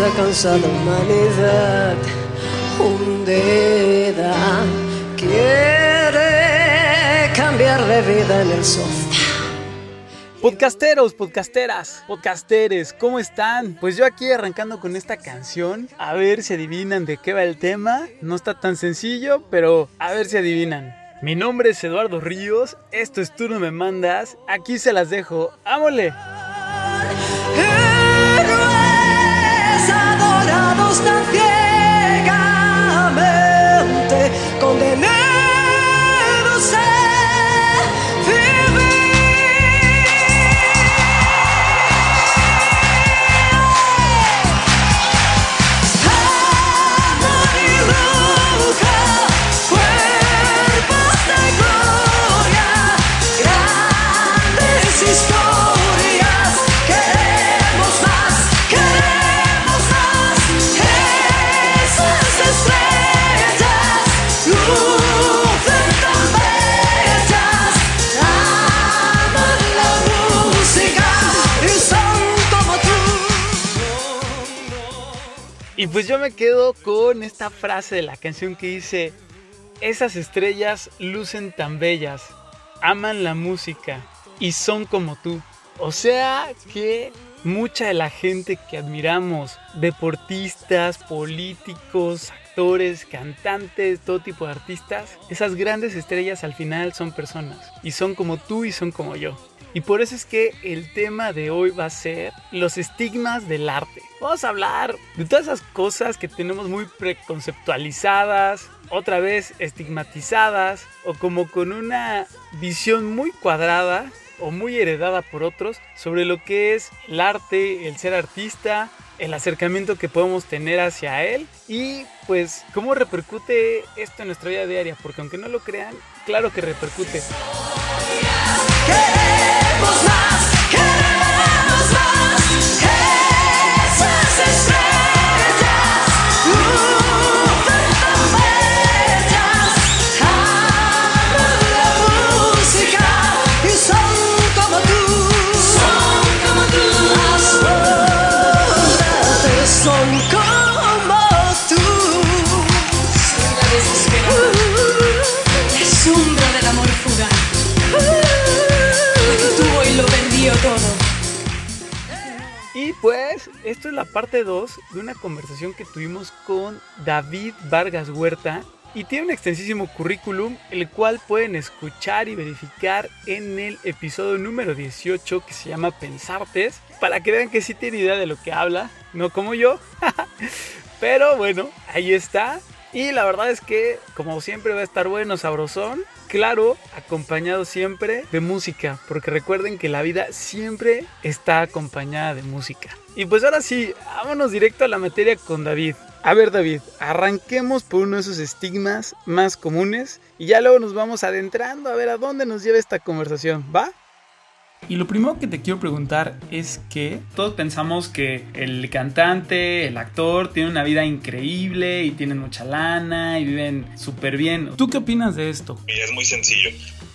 esa cansada humanidad hundida quiere cambiar de vida en el sofá. Podcasteros, podcasteras, podcasteres, ¿cómo están? Pues yo aquí arrancando con esta canción, a ver si adivinan de qué va el tema. No está tan sencillo, pero a ver si adivinan. Mi nombre es Eduardo Ríos, esto es Tú no me mandas, aquí se las dejo, ¡ámole! Tan ciegamente, condenados Y pues yo me quedo con esta frase de la canción que dice, esas estrellas lucen tan bellas, aman la música y son como tú. O sea que mucha de la gente que admiramos, deportistas, políticos, actores, cantantes, todo tipo de artistas, esas grandes estrellas al final son personas y son como tú y son como yo. Y por eso es que el tema de hoy va a ser los estigmas del arte. Vamos a hablar de todas esas cosas que tenemos muy preconceptualizadas, otra vez estigmatizadas o como con una visión muy cuadrada o muy heredada por otros sobre lo que es el arte, el ser artista, el acercamiento que podemos tener hacia él y pues cómo repercute esto en nuestra vida diaria, porque aunque no lo crean, claro que repercute. Queremos más, Pues, esto es la parte 2 de una conversación que tuvimos con David Vargas Huerta. Y tiene un extensísimo currículum, el cual pueden escuchar y verificar en el episodio número 18 que se llama Pensartes, para que vean que sí tiene idea de lo que habla, no como yo. Pero bueno, ahí está. Y la verdad es que, como siempre, va a estar bueno, sabrosón. Claro, acompañado siempre de música, porque recuerden que la vida siempre está acompañada de música. Y pues ahora sí, vámonos directo a la materia con David. A ver David, arranquemos por uno de esos estigmas más comunes y ya luego nos vamos adentrando a ver a dónde nos lleva esta conversación, ¿va? Y lo primero que te quiero preguntar es que todos pensamos que el cantante, el actor, tiene una vida increíble y tienen mucha lana y viven súper bien. ¿Tú qué opinas de esto? Mira, es muy sencillo.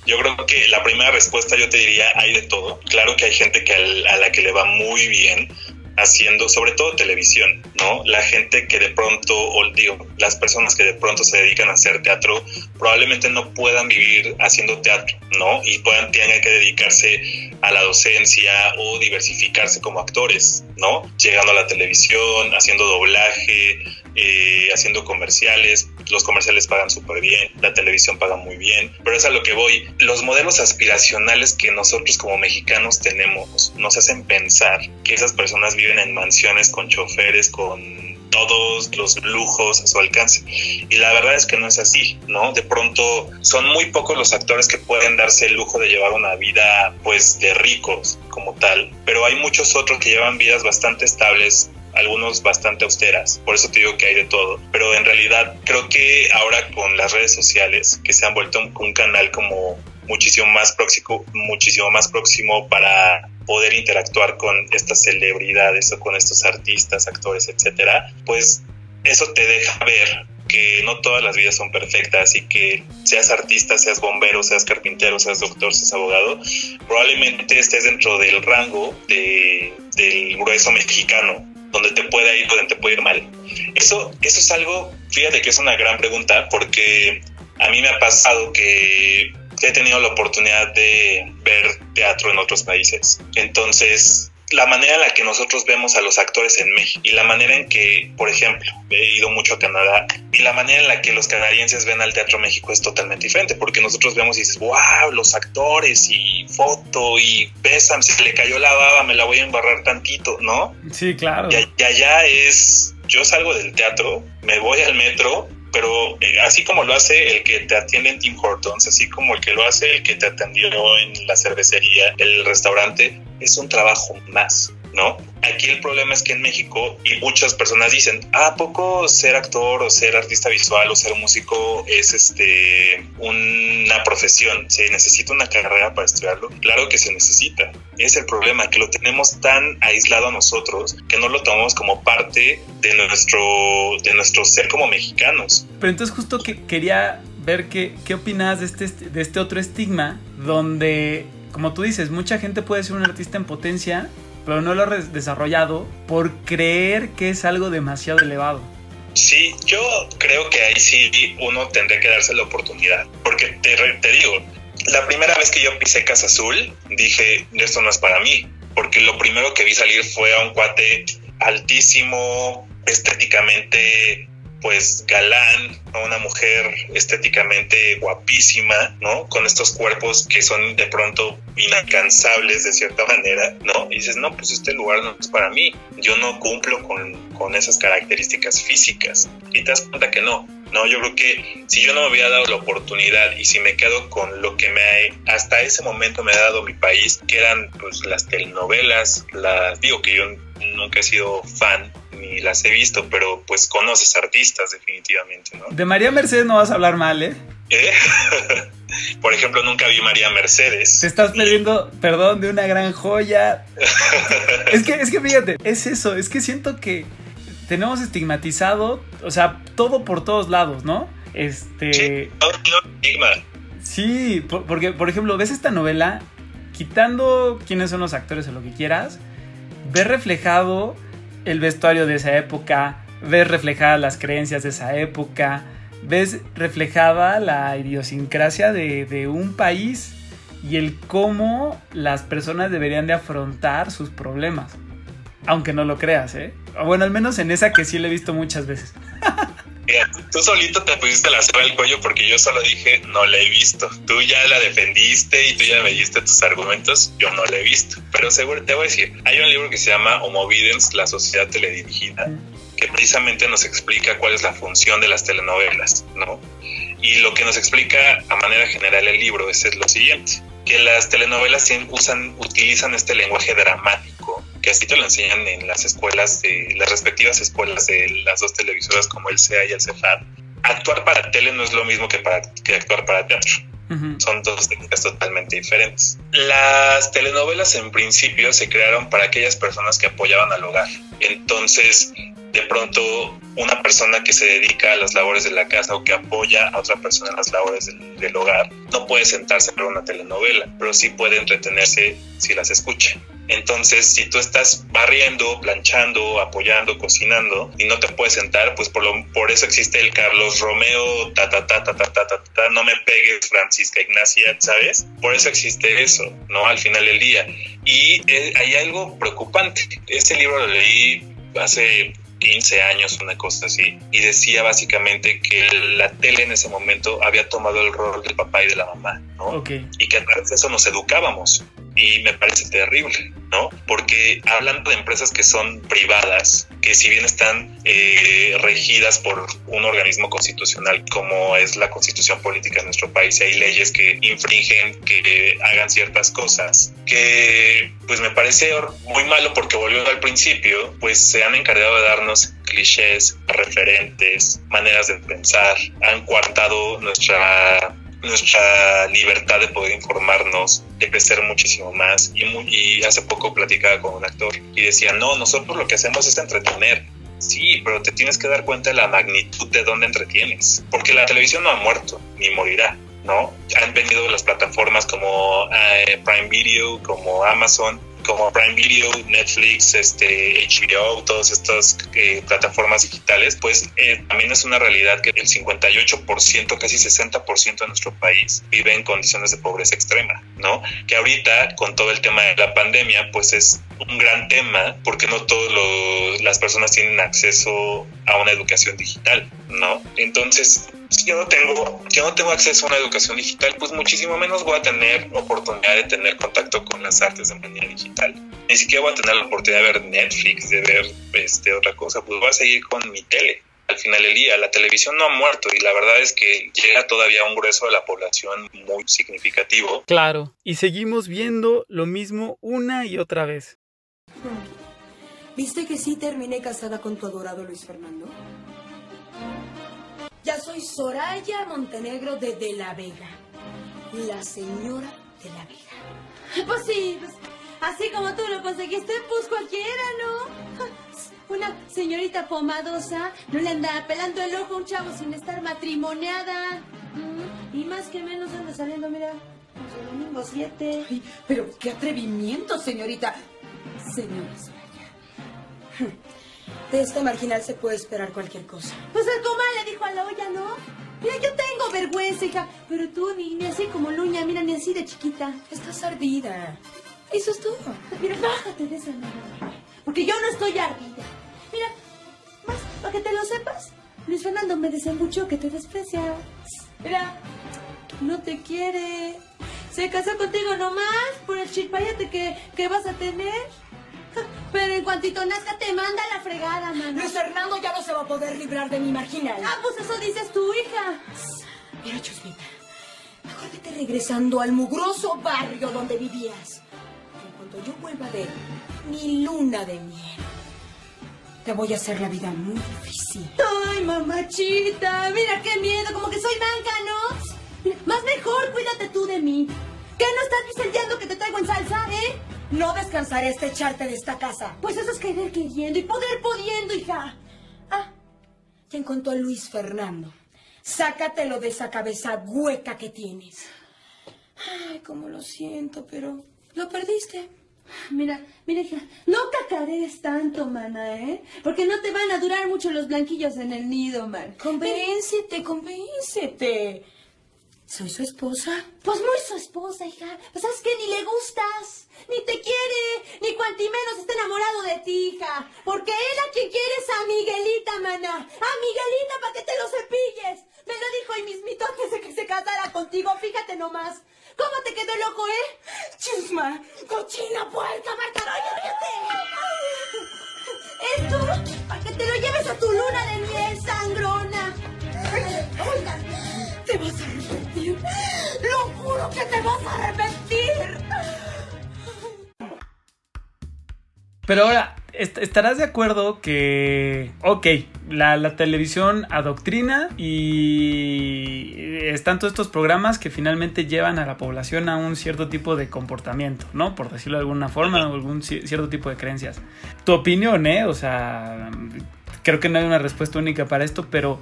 Yo creo que la primera respuesta yo te diría, hay de todo. Claro que hay gente que al- a la que le va muy bien haciendo, sobre todo televisión, ¿no? La gente que de pronto, o digo, las personas que de pronto se dedican a hacer teatro, probablemente no puedan vivir haciendo teatro, ¿no? Y puedan, tengan que dedicarse a la docencia o diversificarse como actores, ¿no? Llegando a la televisión, haciendo doblaje, eh, haciendo comerciales. Los comerciales pagan súper bien, la televisión paga muy bien, pero es a lo que voy. Los modelos aspiracionales que nosotros como mexicanos tenemos nos hacen pensar que esas personas viven en mansiones con choferes, con todos los lujos a su alcance. Y la verdad es que no es así, ¿no? De pronto son muy pocos los actores que pueden darse el lujo de llevar una vida pues de ricos como tal, pero hay muchos otros que llevan vidas bastante estables algunos bastante austeras, por eso te digo que hay de todo, pero en realidad creo que ahora con las redes sociales que se han vuelto un, canal como muchísimo más próximo, muchísimo más próximo para poder interactuar con estas celebridades o con estos artistas, actores, etcétera, pues eso te deja ver que no todas las vidas son perfectas y que seas artista, seas bombero, seas carpintero, seas doctor, seas abogado, probablemente estés dentro del rango de, del grueso mexicano, donde te puede ir, donde te puede ir mal. Eso, eso es algo, fíjate que es una gran pregunta, porque a mí me ha pasado que he tenido la oportunidad de ver teatro en otros países. Entonces, la manera en la que nosotros vemos a los actores en México y la manera en que, por ejemplo, he ido mucho a Canadá y la manera en la que los canadienses ven al Teatro México es totalmente diferente porque nosotros vemos y dices, wow, los actores y foto y besan, se le cayó la baba, me la voy a embarrar tantito, ¿no? Sí, claro. Y, y allá es, yo salgo del teatro, me voy al metro pero eh, así como lo hace el que te atiende en Tim Hortons, así como el que lo hace el que te atendió en la cervecería, el restaurante, es un trabajo más, ¿no? Aquí el problema es que en México, y muchas personas dicen, ¿a poco ser actor o ser artista visual o ser músico es este una profesión? ¿Se necesita una carrera para estudiarlo? Claro que se necesita. Es el problema, que lo tenemos tan aislado a nosotros que no lo tomamos como parte de nuestro, de nuestro ser como mexicanos. Pero entonces justo que quería ver qué, qué opinas de este, de este otro estigma donde, como tú dices, mucha gente puede ser un artista en potencia pero no lo ha desarrollado por creer que es algo demasiado elevado. Sí, yo creo que ahí sí uno tendría que darse la oportunidad, porque te, te digo, la primera vez que yo pisé Casa Azul, dije, esto no es para mí, porque lo primero que vi salir fue a un cuate altísimo, estéticamente pues galán, una mujer estéticamente guapísima, ¿no? Con estos cuerpos que son de pronto inalcanzables de cierta manera, ¿no? Y dices, no, pues este lugar no es para mí, yo no cumplo con, con esas características físicas. Y te das cuenta que no, no, yo creo que si yo no me hubiera dado la oportunidad y si me quedo con lo que me hasta ese momento me ha dado mi país, que eran pues las telenovelas, las digo que yo nunca he sido fan ni las he visto, pero pues conoces artistas definitivamente, ¿no? De María Mercedes no vas a hablar mal, ¿eh? ¿Eh? Por ejemplo, nunca vi María Mercedes. Te estás perdiendo, perdón, de una gran joya. es que, es que fíjate, es eso, es que siento que tenemos estigmatizado, o sea, todo por todos lados, ¿no? Este. Sí, estigma. Sí, porque, por ejemplo, ves esta novela, quitando quiénes son los actores o lo que quieras, ves reflejado el vestuario de esa época, ves reflejadas las creencias de esa época, ves reflejada la idiosincrasia de, de, un país y el cómo las personas deberían de afrontar sus problemas. Aunque no lo creas, ¿eh? Bueno, al menos en esa que sí le he visto muchas veces. Mira, tú solito te pusiste la soga al cuello porque yo solo dije no la he visto. Tú ya la defendiste y tú ya me diste tus argumentos. Yo no la he visto. Pero seguro te voy a decir, hay un libro que se llama Homovidence, la sociedad teledirigida, que precisamente nos explica cuál es la función de las telenovelas, ¿no? Y lo que nos explica a manera general el libro es lo siguiente, que las telenovelas usan, utilizan este lenguaje dramático que así te lo enseñan en las escuelas, de las respectivas escuelas de las dos televisoras como el CEA y el CEFAD. Actuar para tele no es lo mismo que, para, que actuar para teatro. Uh -huh. Son dos técnicas totalmente diferentes. Las telenovelas en principio se crearon para aquellas personas que apoyaban al hogar. Entonces, de pronto, una persona que se dedica a las labores de la casa o que apoya a otra persona en las labores del, del hogar no puede sentarse a ver una telenovela, pero sí puede entretenerse si las escucha. Entonces, si tú estás barriendo, planchando, apoyando, cocinando y no te puedes sentar, pues por, lo, por eso existe el Carlos Romeo, ta, ta, ta, ta, ta, ta, ta, ta, no me pegues, Francisca Ignacia, ¿sabes? Por eso existe eso, ¿no? Al final del día. Y eh, hay algo preocupante. Este libro lo leí hace 15 años, una cosa así, y decía básicamente que la tele en ese momento había tomado el rol del papá y de la mamá, ¿no? Okay. Y que a través de eso nos educábamos. Y me parece terrible, ¿no? Porque hablando de empresas que son privadas, que si bien están eh, regidas por un organismo constitucional como es la constitución política de nuestro país, y hay leyes que infringen, que hagan ciertas cosas, que pues me parece muy malo porque volviendo al principio, pues se han encargado de darnos clichés, referentes, maneras de pensar, han coartado nuestra nuestra libertad de poder informarnos, de crecer muchísimo más. Y, muy, y, hace poco platicaba con un actor y decía, no, nosotros lo que hacemos es entretener. Sí, pero te tienes que dar cuenta de la magnitud de dónde entretienes, porque la televisión no ha muerto ni morirá. ¿no? Han venido las plataformas como eh, Prime Video, como Amazon, como Prime Video, Netflix, este, HBO, todas estas eh, plataformas digitales, pues eh, también es una realidad que el 58%, casi 60% de nuestro país vive en condiciones de pobreza extrema, ¿no? Que ahorita con todo el tema de la pandemia, pues es un gran tema porque no todas las personas tienen acceso a una educación digital, ¿no? Entonces, si yo no tengo, yo no tengo acceso a una educación digital, pues muchísimo menos voy a tener oportunidad de tener contacto con las artes de manera digital. Ni siquiera voy a tener la oportunidad de ver Netflix, de ver este otra cosa, pues voy a seguir con mi tele. Al final del día, la televisión no ha muerto y la verdad es que llega todavía a un grueso de la población muy significativo. Claro, y seguimos viendo lo mismo una y otra vez. ¿Viste que sí terminé casada con tu adorado Luis Fernando? Ya soy Soraya Montenegro de De la Vega, la señora de la Vega. Pues sí, pues, así como tú lo conseguiste, pues cualquiera, ¿no? Una señorita pomadosa no le anda pelando el ojo a un chavo sin estar matrimoniada. Mm, Y más que menos anda saliendo, mira, el domingo 7. Ay, pero qué atrevimiento, señorita. Señora Soraya. De este marginal se puede esperar cualquier cosa. Pues el comal le dijo a la olla, ¿no? Mira, yo tengo vergüenza, hija. Pero tú ni, ni así como Luña, mira, ni así de chiquita. Estás ardida. Eso es todo. Mira, bájate de esa nave. Porque yo no estoy ardida. Mira, más, para que te lo sepas, Luis Fernando me desembuchó que te desprecia. Mira, no te quiere. Se casó contigo nomás por el chilpayate que, que vas a tener. Pero en cuantito nazca te manda la fregada, mano. Luis Fernando ya no se va a poder librar de mi marginal. Ah, pues eso dices tú, hija. Mira, Chusmita, mejor vete regresando al mugroso barrio donde vivías. En cuanto yo vuelva de mi luna de miel, te voy a hacer la vida muy difícil. Ay, mamachita, mira qué miedo, como que soy manca, ¿no? Más mejor cuídate tú de mí. ¿Qué no estás sentiendo que te traigo en salsa, eh? No descansaré hasta echarte de esta casa. Pues eso es querer queriendo y poder pudiendo, hija. Ah, y en cuanto a Luis Fernando, sácatelo de esa cabeza hueca que tienes. Ay, cómo lo siento, pero lo perdiste. Mira, mira, hija, no cacarees tanto, mana, ¿eh? Porque no te van a durar mucho los blanquillos en el nido, man. Convéncete, convéncete. Soy su esposa. Pues muy su esposa, hija. Pues sabes que ni le gustas, ni te quiere, ni cuanti menos está enamorado de ti, hija. Porque él a quien quiere es a Miguelita, mana. A Miguelita para que te lo cepilles. Me lo dijo ahí mismito antes de que se casara contigo. Fíjate nomás. ¿Cómo te quedó el ojo, eh? Chusma, cochina, puerca, Marta, Esto, para que te lo lleves a tu luna de miel, sangrona. Arrepentir. Lo juro que te vas a arrepentir. Pero ahora, est- ¿estarás de acuerdo que, ok, la, la televisión adoctrina y están todos estos programas que finalmente llevan a la población a un cierto tipo de comportamiento, ¿no? Por decirlo de alguna forma, o algún ci- cierto tipo de creencias. Tu opinión, ¿eh? O sea, creo que no hay una respuesta única para esto, pero.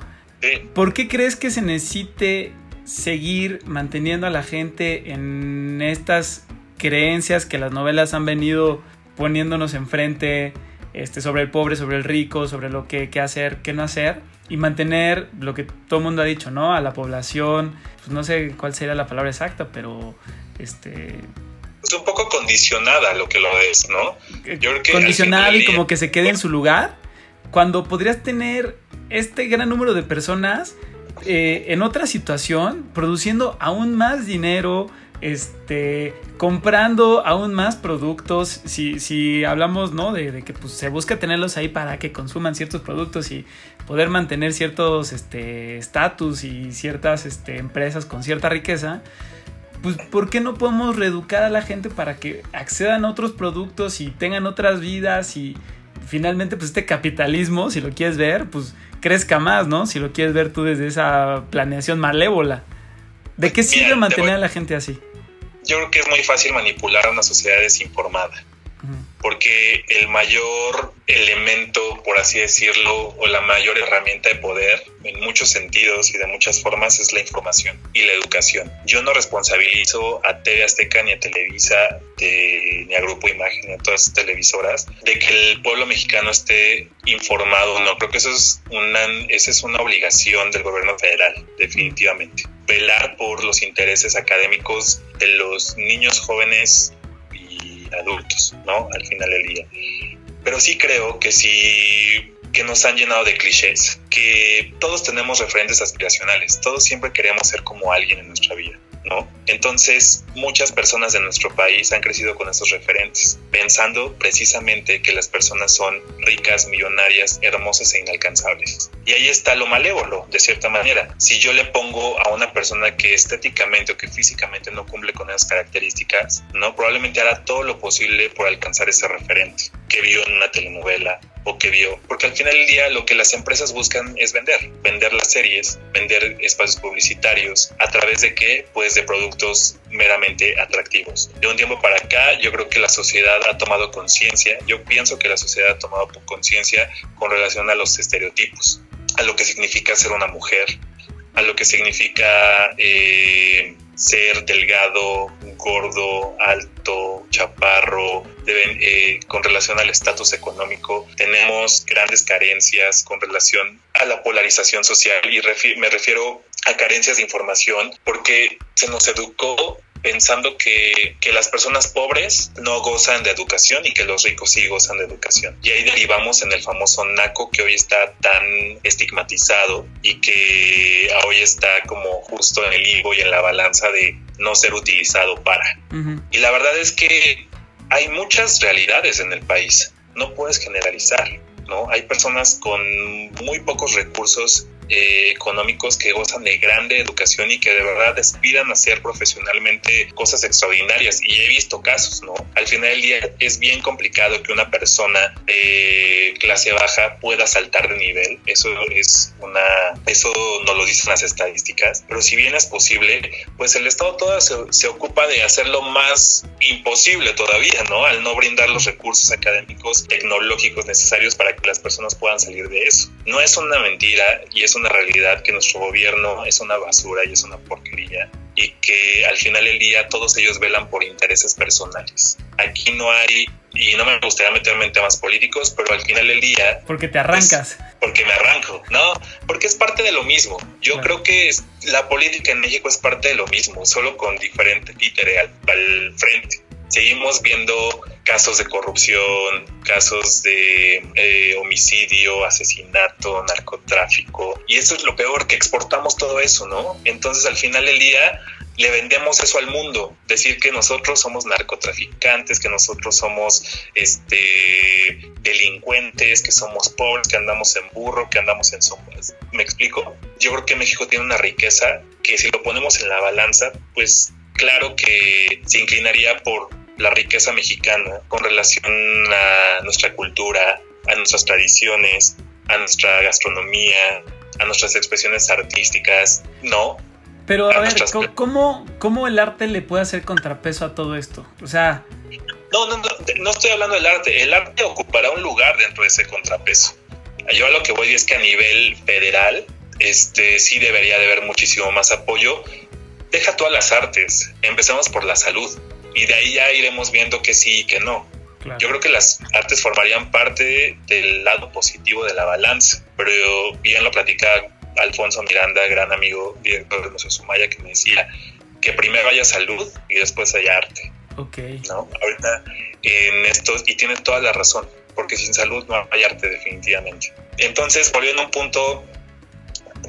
¿Por qué crees que se necesite seguir manteniendo a la gente en estas creencias que las novelas han venido poniéndonos enfrente este, sobre el pobre, sobre el rico, sobre lo que, qué hacer, qué no hacer? Y mantener lo que todo el mundo ha dicho, ¿no? A la población, pues no sé cuál sería la palabra exacta, pero este Es un poco condicionada lo que lo es, ¿no? Yo creo que al condicionado final y como que se quede en su lugar, cuando podrías tener este gran número de personas eh, en otra situación, produciendo aún más dinero, este, comprando aún más productos, si, si hablamos, ¿no? De, que pues, se busca tenerlos ahí para que consuman ciertos productos y poder mantener ciertos este, estatus y ciertas este, empresas con cierta riqueza, pues ¿por qué no podemos reeducar a la gente para que accedan a otros productos y tengan otras vidas y finalmente pues este capitalismo, si lo quieres ver, pues crezca más, ¿no? Si lo quieres ver tú desde esa planeación malévola. ¿De qué sirve Mira, mantener voy- a la gente así? Yo creo que es muy fácil manipular a una sociedad desinformada. Porque el mayor elemento, por así decirlo, o la mayor herramienta de poder, en muchos sentidos y de muchas formas, es la información y la educación. Yo no responsabilizo a TV Azteca ni a Televisa ni a Grupo Imagen ni a todas las televisoras de que el pueblo mexicano esté informado. No, creo que eso es una, esa es una obligación del gobierno federal, definitivamente. Velar por los intereses académicos de los niños jóvenes adultos, ¿no? Al final del día. Pero sí creo que sí que nos han llenado de clichés, que todos tenemos referentes aspiracionales, todos siempre queremos ser como alguien en nuestra vida. Entonces, muchas personas de nuestro país han crecido con esos referentes, pensando precisamente que las personas son ricas, millonarias, hermosas e inalcanzables. Y ahí está lo malévolo, de cierta manera. Si yo le pongo a una persona que estéticamente o que físicamente no cumple con esas características, ¿no? Probablemente hará todo lo posible por alcanzar ese referente que vio en una telenovela, o que vio. Porque al final del día lo que las empresas buscan es vender, vender las series, vender espacios publicitarios, a través de qué? Pues de productos meramente atractivos. De un tiempo para acá yo creo que la sociedad ha tomado conciencia, yo pienso que la sociedad ha tomado conciencia con relación a los estereotipos, a lo que significa ser una mujer, a lo que significa eh, ser delgado, gordo, alto, chaparro, deben, eh, con relación al estatus económico, tenemos grandes carencias con relación a la polarización social y me refiero a carencias de información porque se nos educó pensando que, que, las personas pobres no gozan de educación y que los ricos sí gozan de educación. Y ahí derivamos en el famoso NACO que hoy está tan estigmatizado y que hoy está como justo en el higo y en la balanza de no ser utilizado para. Y la verdad es que hay muchas realidades en el país, no puedes generalizar. ¿no? Hay personas con muy pocos recursos eh, económicos que gozan de grande educación y que de verdad aspiran a hacer profesionalmente cosas extraordinarias. Y he visto casos, ¿no? Al final del día es bien complicado que una persona de clase baja pueda saltar de nivel. Eso es una, eso no lo dicen las estadísticas, pero si bien es posible, pues el Estado todo se, se ocupa de hacerlo más imposible todavía, ¿no? Al no brindar los recursos académicos, tecnológicos necesarios para que las personas puedan salir de eso. No es una mentira y es una realidad que nuestro gobierno es una basura y es una porquería y que al final del día todos ellos velan por intereses personales. Aquí no hay, y no me gustaría meterme en temas políticos, pero al final del día... Porque te arrancas. Pues, porque me arranco, ¿no? Porque es parte de lo mismo. Yo creo que la política en México es parte de lo mismo, solo con diferente títere al, al frente. Seguimos viendo casos de corrupción, casos de eh, homicidio, asesinato, narcotráfico. Y eso es lo peor, que exportamos todo eso, ¿no? Entonces al final del día le vendemos eso al mundo, decir que nosotros somos narcotraficantes, que nosotros somos este delincuentes, que somos pobres, que andamos en burro, que andamos en sombras. ¿Me explico? Yo creo que México tiene una riqueza que si lo ponemos en la balanza, pues claro que se inclinaría por la riqueza mexicana con relación a nuestra cultura, a nuestras tradiciones, a nuestra gastronomía, a nuestras expresiones artísticas, ¿no? Pero a, ver, ¿cómo, ¿cómo el arte le puede hacer contrapeso a todo esto? O sea... No, no, no, no estoy hablando del arte. El arte ocupará un lugar dentro de ese contrapeso. Yo a lo que voy es que a nivel federal, este sí debería de haber muchísimo más apoyo. Deja todas las artes. Empecemos por la salud y de ahí ya iremos viendo que sí y que no. Yo creo que las artes formarían parte del lado positivo de la balanza, pero bien lo platicaba Alfonso Miranda, gran amigo, director de Museo Sumaya, que me decía que primero haya salud y después haya arte. Ok. ¿no? Ahorita en esto, y tiene toda la razón, porque sin salud no hay arte definitivamente. Entonces, volviendo a un punto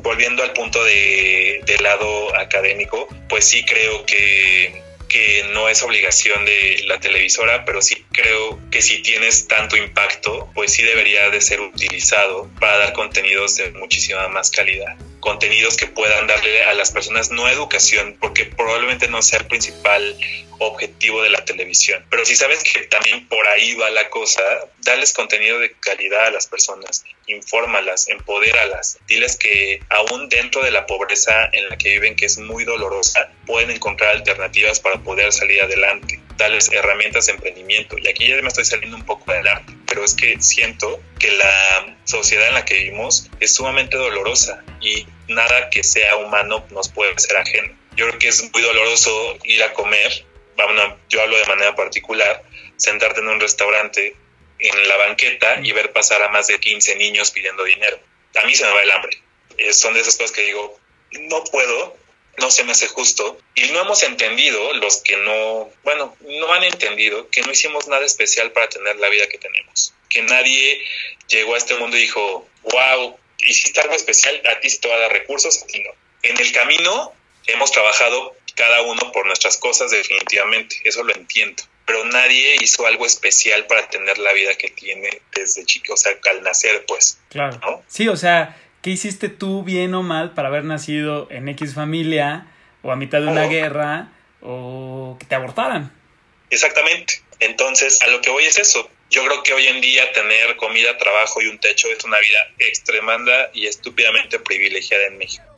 volviendo al punto de, del lado académico, pues sí creo que que no es obligación de la televisora, pero sí creo que si tienes tanto impacto, pues sí debería de ser utilizado para dar contenidos de muchísima más calidad. Contenidos que puedan darle a las personas no educación, porque probablemente no sea el principal objetivo de la televisión. Pero si sabes que también por ahí va la cosa, dales contenido de calidad a las personas, infórmalas, empodéralas, diles que aún dentro de la pobreza en la que viven, que es muy dolorosa, pueden encontrar alternativas para poder salir adelante. darles herramientas de emprendimiento. Y aquí ya me estoy saliendo un poco del arte, pero es que siento que la sociedad en la que vivimos es sumamente dolorosa y nada que sea humano nos puede ser ajeno. Yo creo que es muy doloroso ir a comer, bueno, yo hablo de manera particular, sentarte en un restaurante en la banqueta y ver pasar a más de 15 niños pidiendo dinero. A mí se me va el hambre. Eh, son de esas cosas que digo, no puedo, no se me hace justo. Y no hemos entendido, los que no, bueno, no han entendido que no hicimos nada especial para tener la vida que tenemos. Que nadie llegó a este mundo y dijo, wow, hiciste algo especial, a ti sí te va a dar recursos, a ti no. En el camino hemos trabajado cada uno por nuestras cosas definitivamente, eso lo entiendo. Pero nadie hizo algo especial para tener la vida que tiene desde chico, o sea, al nacer, pues. Claro. ¿no? Sí, o sea, ¿qué hiciste tú bien o mal para haber nacido en X familia o a mitad de una Oh. guerra o que te abortaran? Exactamente. Entonces, a lo que voy es eso. Yo creo que hoy en día tener comida, trabajo y un techo es una vida extremanda y estúpidamente privilegiada en México.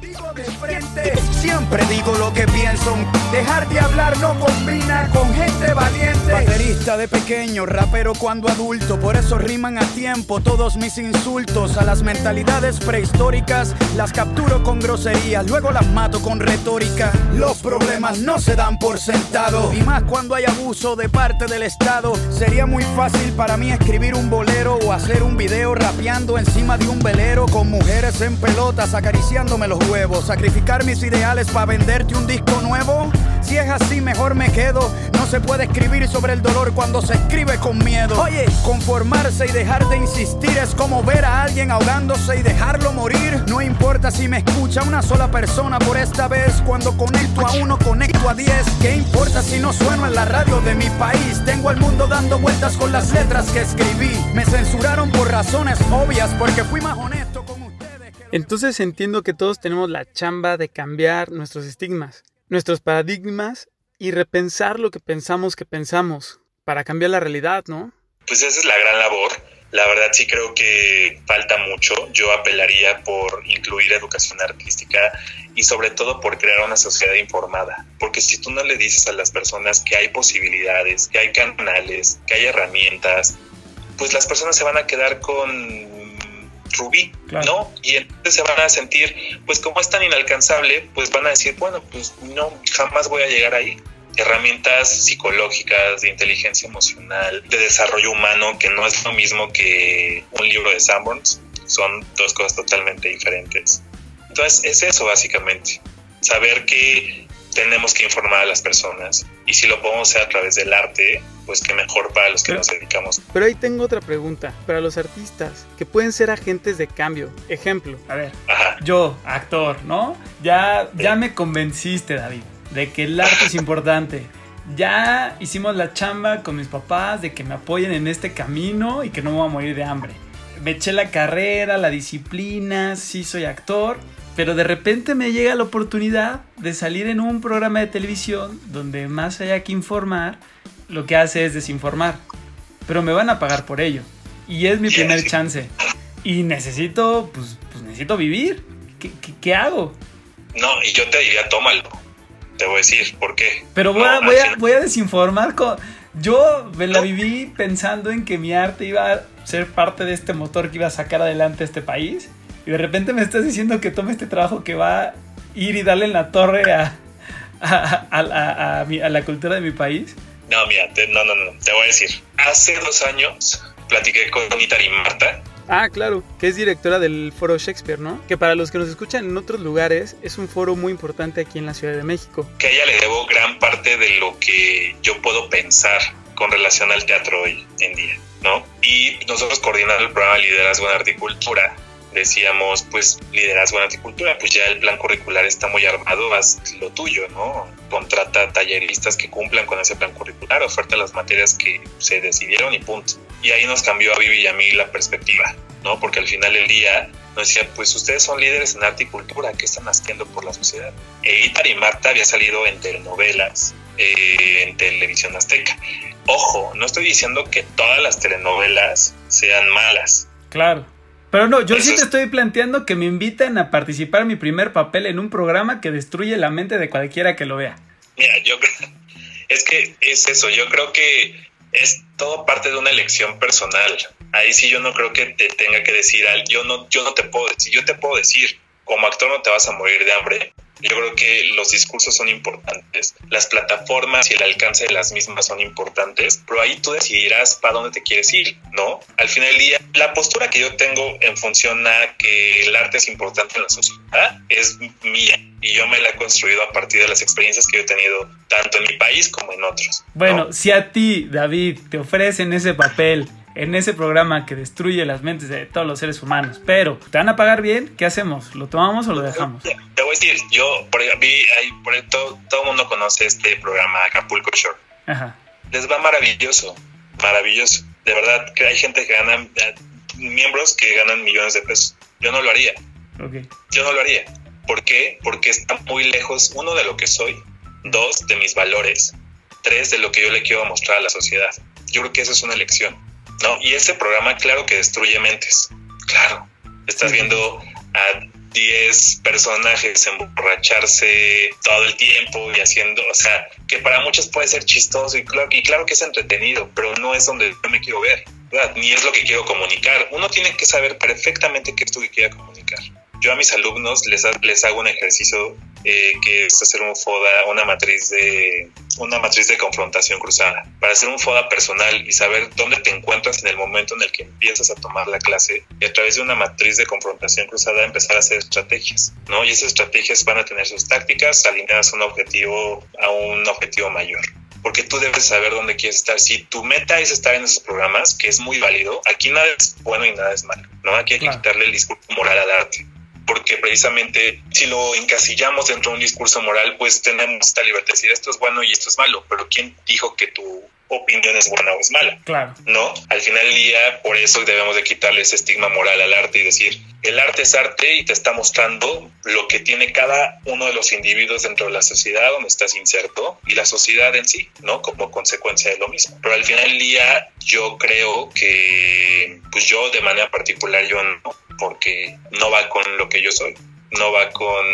Digo de frente, siempre digo lo que pienso. Dejar de hablar no combina con gente valiente. Baterista de pequeño, rapero cuando adulto. Por eso riman a tiempo todos mis insultos. A las mentalidades prehistóricas las capturo con groserías, luego las mato con retórica. Los problemas no se dan por sentado. Y más cuando hay abuso de parte del Estado. Sería muy fácil para mí escribir un bolero o hacer un video rapeando encima de un velero con mujeres en pelotas acariciándome los Sacrificar mis ideales para venderte un disco nuevo. Si es así, mejor me quedo. No se puede escribir sobre el dolor cuando se escribe con miedo. Oye, conformarse y dejar de insistir es como ver a alguien ahogándose y dejarlo morir. No importa si me escucha una sola persona por esta vez. Cuando conecto a uno, conecto a diez. ¿Qué importa si no sueno en la radio de mi país? Tengo al mundo dando vueltas con las letras que escribí. Me censuraron por razones obvias porque fui más Entonces entiendo que todos tenemos la chamba de cambiar nuestros estigmas, nuestros paradigmas y repensar lo que pensamos que pensamos para cambiar la realidad, ¿no? Pues esa es la gran labor. La verdad sí creo que falta mucho. Yo apelaría por incluir educación artística y sobre todo por crear una sociedad informada. Porque si tú no le dices a las personas que hay posibilidades, que hay canales, que hay herramientas, pues las personas se van a quedar con Rubí, Claro. ¿no? Y entonces se van a sentir, pues como es tan inalcanzable, pues van a decir, bueno, pues no, jamás voy a llegar ahí herramientas psicológicas, de inteligencia emocional, de desarrollo humano, que no es lo mismo que un libro de Sanborns, son dos cosas totalmente diferentes. Entonces es eso básicamente, saber que tenemos que informar a las personas y si lo podemos hacer a través del arte, pues que mejor para los que Pero- nos dedicamos. Pero ahí tengo otra pregunta. Para los artistas, que pueden ser agentes de cambio. Ejemplo. A ver, Ajá. yo, actor, ¿no? Ya, ya me convenciste, David, de que el arte es importante. Ya hicimos la chamba con mis papás de que me apoyen en este camino y que no me voy a morir de hambre. Me eché la carrera, la disciplina, sí soy actor, pero de repente me llega la oportunidad de salir en un programa de televisión donde más allá que informar, lo que hace es desinformar. Pero me van a pagar por ello. Y es mi primer chance. Y necesito, pues, pues necesito vivir. ¿Qué, qué, qué hago? No, y yo te diría, tómalo. Te voy a decir por qué. Pero voy, No, a, voy, a, final- voy a desinformar. Con... Yo me la viví pensando en que mi arte iba a ser parte de este motor que iba a sacar adelante este país. Y de repente me estás diciendo que tome este trabajo que va a ir y darle en la torre a, a, a- a- a mi- a la cultura de mi país. No, mira, te- no, no, no, te voy a decir. Hace dos años platiqué con Itari Marta, Ah, claro, que es directora del Foro Shakespeare, ¿no? Que para los que nos escuchan en otros lugares es un foro muy importante aquí en la Ciudad de México. que a ella le debo gran parte de lo que yo puedo pensar con relación al teatro hoy en día, ¿no? Y nosotros coordinando el programa Liderazgo en Arte y Cultura, decíamos, pues liderazgo en arte y cultura, pues ya el plan curricular está muy armado, haz lo tuyo, ¿no? Contrata talleristas que cumplan con ese plan curricular, oferta las materias que se decidieron y punto. Y ahí nos cambió a Vivi y a mí la perspectiva, ¿no? Porque al final del día nos decía, pues ustedes son líderes en arte y cultura, ¿qué están haciendo por la sociedad? E Itar y Marta había salido en telenovelas, eh, en televisión azteca. Ojo, no estoy diciendo que todas las telenovelas sean malas, Claro. Pero no, yo Eso sí te es- estoy planteando que me inviten a participar en mi primer papel en un programa que destruye la mente de cualquiera que lo vea. Mira, yo, creo- Es que es eso, yo creo que es todo parte de una elección personal. Ahí sí yo no creo que te tenga que decir, al- yo no, yo no te puedo decir, yo te puedo decir, como actor no te vas a morir de hambre. Yo creo que los discursos son importantes, las plataformas y el alcance de las mismas son importantes, pero ahí tú decidirás para dónde te quieres ir, ¿no? Al final del día, la postura que yo tengo en función a que el arte es importante en la sociedad es mía y yo me la he construido a partir de las experiencias que yo he tenido tanto en mi país como en otros. ¿no? Bueno, si a ti, David, te ofrecen ese papel en ese programa que destruye las mentes de todos los seres humanos, pero te van a pagar bien, ¿qué hacemos? ¿Lo tomamos o lo dejamos? Te voy a decir, yo por, vi, ahí, por ahí todo, todo el mundo conoce este programa Acapulco Shore. Ajá. Les va maravilloso, maravilloso. De verdad que hay gente que gana, miembros que ganan millones de pesos. Yo no lo haría, yo no lo haría. ¿Por qué? Porque está muy lejos, uno, de lo que soy, dos, de mis valores, tres, de lo que yo le quiero mostrar a la sociedad. Yo creo que eso es una elección, ¿no? Y ese programa, claro que destruye mentes, claro. Estás viendo a 10 personajes emborracharse todo el tiempo y haciendo, o sea, que para muchos puede ser chistoso y claro, y claro que es entretenido, pero no es donde yo me quiero ver, ¿verdad? Ni es lo que quiero comunicar. Uno tiene que saber perfectamente qué es lo que quiere comunicar. Yo a mis alumnos les, les hago un ejercicio eh, que es hacer un FODA, una matriz de una matriz de confrontación cruzada, para hacer un FODA personal y saber dónde te encuentras en el momento en el que empiezas a tomar la clase y a través de una matriz de confrontación cruzada empezar a hacer estrategias, ¿no? Y esas estrategias van a tener sus tácticas alineadas a un objetivo, a un objetivo mayor. Porque tú debes saber dónde quieres estar. Si tu meta es estar en esos programas, que es muy válido, aquí nada es bueno y nada es malo, ¿no? Aquí hay que Claro. quitarle el discurso moral al arte porque precisamente si lo encasillamos dentro de un discurso moral, pues tenemos esta libertad de decir esto es bueno y esto es malo, pero ¿quién dijo que tu opinión es buena o es mala? Claro. ¿No? Al final del día, por eso debemos de quitarle ese estigma moral al arte y decir, el arte es arte y te está mostrando lo que tiene cada uno de los individuos dentro de la sociedad donde estás inserto y la sociedad en sí, ¿no? Como consecuencia de lo mismo. Pero al final del día, yo creo que, pues yo de manera particular, yo no, porque no va con lo que yo soy, no va con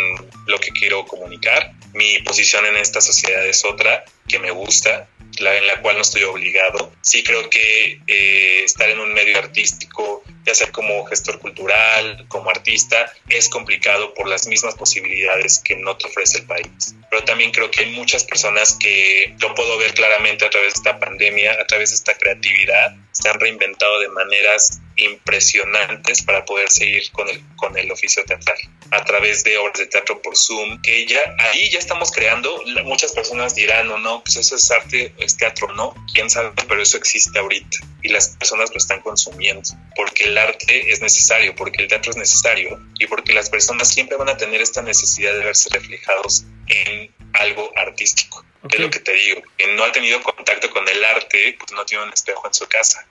lo que quiero comunicar. Mi posición en esta sociedad es otra que me gusta, en la cual no estoy obligado. Sí creo que eh, estar en un medio artístico, ya sea como gestor cultural, como artista, es complicado por las mismas posibilidades que no te ofrece el país. Pero también creo que hay muchas personas que lo puedo ver claramente a través de esta pandemia, a través de esta creatividad, se han reinventado de maneras impresionantes para poder seguir con el, con el oficio teatral a través de obras de teatro por Zoom, que ya ahí ya estamos creando, muchas personas dirán, o no, pues eso es arte, es teatro, no, quién sabe, pero eso existe ahorita y las personas lo están consumiendo, porque el arte es necesario, porque el teatro es necesario y porque las personas siempre van a tener esta necesidad de verse reflejados en algo artístico. Ok. Es lo que te digo, que no ha tenido contacto con el arte, pues no tiene un espejo en su casa.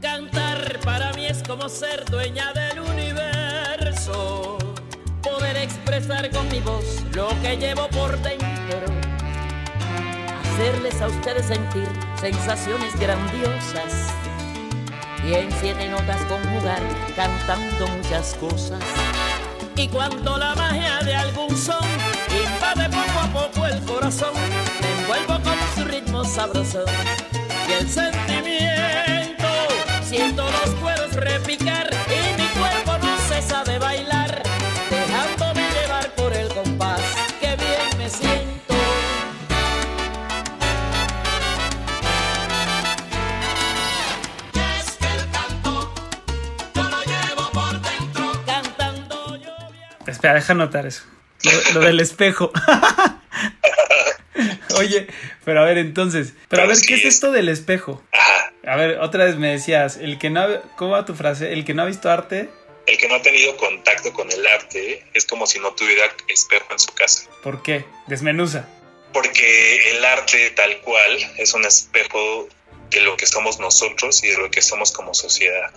Cantar para como ser dueña del universo. Poder expresar con mi voz lo que llevo por dentro. Hacerles a ustedes sentir sensaciones grandiosas. Y en siete notas conjugar cantando muchas cosas. Y cuando la magia de algún son invade poco a poco el corazón, me envuelvo con su ritmo sabroso y el sentimiento. Siento los cueros repicar y mi cuerpo no cesa de bailar, dejándome llevar por el compás. Que bien me siento. Es que el canto yo lo llevo por dentro, cantando yo. Espera, deja notar eso. Lo, lo del espejo. Oye, pero a ver entonces, pero a ver, ¿qué es esto del espejo? A ver, otra vez me decías, el que no, ha- ¿cómo va tu frase? El que no ha visto arte, El que no ha tenido contacto con el arte es como si no tuviera espejo en su casa. ¿por qué? Desmenuza. Porque el arte tal cual es un espejo de lo que somos nosotros y de lo que somos como sociedad.